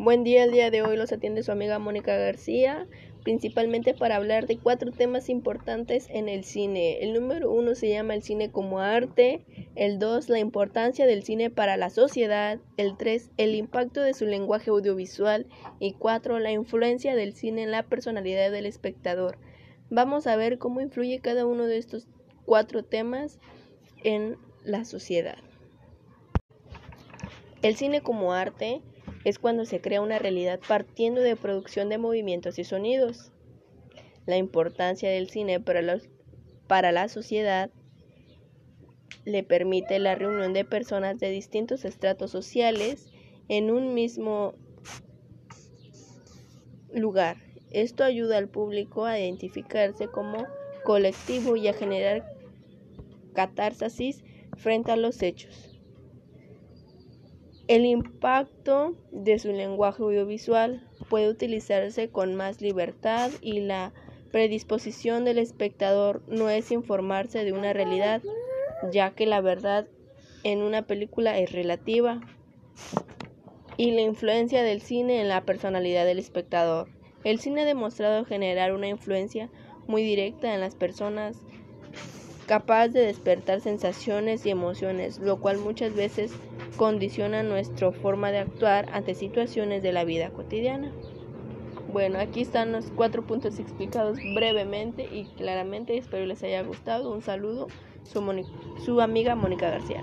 Buen día, el día de hoy los atiende su amiga Mónica García, principalmente para hablar de cuatro temas importantes en el cine. El número uno se llama el cine como arte, el dos la importancia del cine para la sociedad, el tres el impacto de su lenguaje audiovisual y cuatro la influencia del cine en la personalidad del espectador. Vamos a ver cómo influye cada uno de estos cuatro temas en la sociedad. El cine como arte es cuando se crea una realidad partiendo de producción de movimientos y sonidos. La importancia del cine para, para la sociedad le permite la reunión de personas de distintos estratos sociales en un mismo lugar. Esto ayuda al público a identificarse como colectivo y a generar catarsis frente a los hechos. El impacto de su lenguaje audiovisual puede utilizarse con más libertad y la predisposición del espectador no es informarse de una realidad, ya que la verdad en una película es relativa, y la influencia del cine en la personalidad del espectador. El cine ha demostrado generar una influencia muy directa en las personas, capaz de despertar sensaciones y emociones, lo cual muchas veces condiciona nuestra forma de actuar ante situaciones de la vida cotidiana. Bueno, aquí están los cuatro puntos explicados brevemente y claramente. Espero les haya gustado. Un saludo, su, su amiga Mónica García.